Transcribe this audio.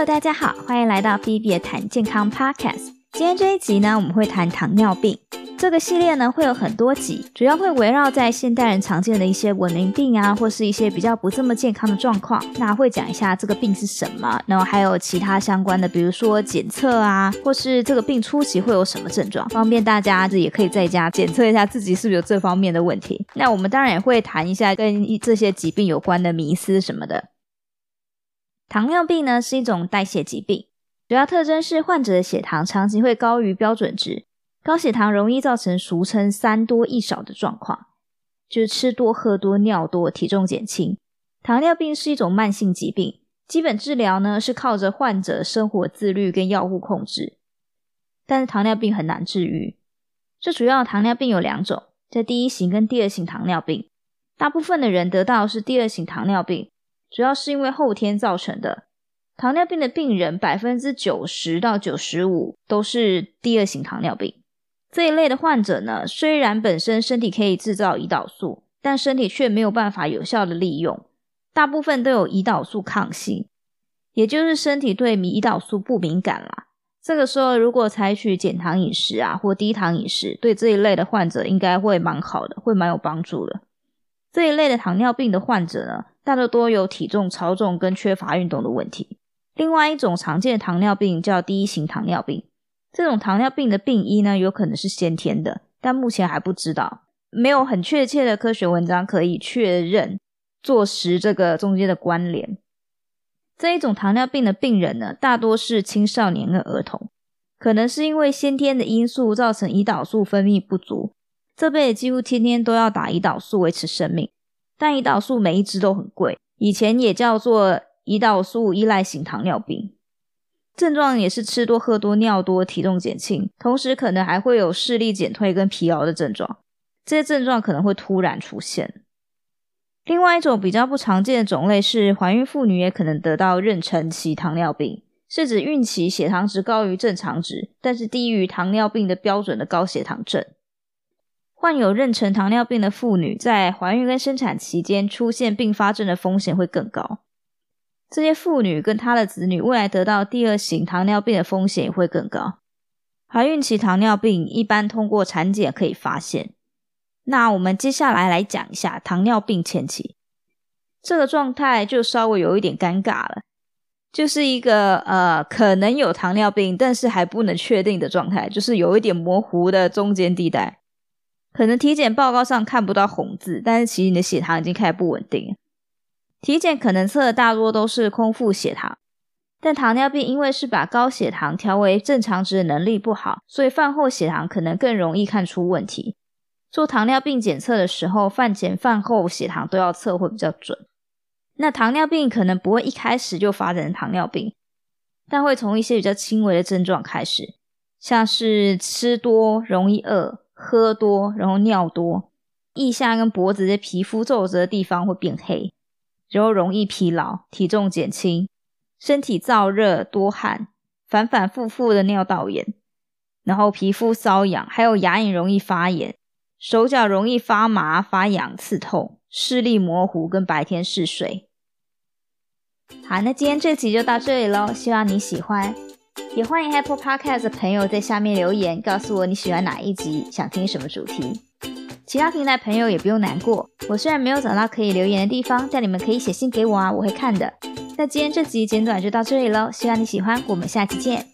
Hello，大家好，欢迎来到 Phoebe 谈健康 Podcast。今天这一集呢，我们会谈糖尿病。这个系列呢，会有很多集，主要会围绕在现代人常见的一些文明病啊，或是一些比较不这么健康的状况。那会讲一下这个病是什么，然后还有其他相关的，比如说检测啊，或是这个病初期会有什么症状，方便大家这也可以在家检测一下自己是不是有这方面的问题。那我们当然也会谈一下跟这些疾病有关的迷思什么的。糖尿病呢，是一种代谢疾病，主要特征是患者的血糖长期会高于标准值。高血糖容易造成俗称“三多一少”的状况，就是吃多、喝多、尿多、体重减轻。糖尿病是一种慢性疾病，基本治疗呢是靠着患者生活自律跟药物控制。但是糖尿病很难治愈。最主要的糖尿病有两种，在第一型跟第二型糖尿病。大部分的人得到是第二型糖尿病，主要是因为后天造成的。糖尿病的病人百分之九十到九十五都是第二型糖尿病。这一类的患者呢，虽然本身身体可以制造胰岛素，但身体却没有办法有效的利用，大部分都有胰岛素抗性，也就是身体对胰岛素不敏感啦。这个时候如果采取减糖饮食啊，或低糖饮食，对这一类的患者应该会蛮好的，会蛮有帮助的。这一类的糖尿病的患者呢，大多多有体重超重跟缺乏运动的问题。另外一种常见的糖尿病叫第一型糖尿病。这种糖尿病的病因呢，有可能是先天的，但目前还不知道，没有很确切的科学文章可以确认坐实这个中间的关联。这一种糖尿病的病人呢，大多是青少年跟儿童，可能是因为先天的因素造成胰岛素分泌不足，这辈子几乎天天都要打胰岛素维持生命，但胰岛素每一支都很贵，以前也叫做胰岛素依赖型糖尿病。症状也是吃多、喝多、尿多、体重减轻，同时可能还会有视力减退跟疲劳的症状。这些症状可能会突然出现。另外一种比较不常见的种类是怀孕妇女也可能得到妊娠期糖尿病，是指孕期血糖值高于正常值，但是低于糖尿病的标准的高血糖症。患有妊娠糖尿病的妇女在怀孕跟生产期间出现并发症的风险会更高。这些妇女跟她的子女未来得到第二型糖尿病的风险也会更高。怀孕期糖尿病一般通过产检可以发现。那我们接下来来讲一下糖尿病前期，这个状态就稍微有一点尴尬了，就是一个呃可能有糖尿病，但是还不能确定的状态，就是有一点模糊的中间地带。可能体检报告上看不到红字，但是其实你的血糖已经开始不稳定。体检可能测的大多都是空腹血糖，但糖尿病因为是把高血糖调为正常值的能力不好，所以饭后血糖可能更容易看出问题。做糖尿病检测的时候，饭前饭后血糖都要测会比较准。那糖尿病可能不会一开始就发展成糖尿病，但会从一些比较轻微的症状开始，像是吃多容易饿、喝多然后尿多，腋下跟脖子的皮肤皱褶的地方会变黑。然后容易疲劳、体重减轻、身体燥热、多汗、反反复复的尿道炎，然后皮肤瘙痒，还有牙龈容易发炎，手脚容易发麻、发痒、刺痛，视力模糊，跟白天嗜睡。好，那今天这集就到这里喽，希望你喜欢，也欢迎 Apple Podcast 的朋友在下面留言，告诉我你喜欢哪一集，想听什么主题。其他平台朋友也不用难过，我虽然没有找到可以留言的地方，但你们可以写信给我啊，我会看的。那今天这集简短就到这里喽，希望你喜欢，我们下期见。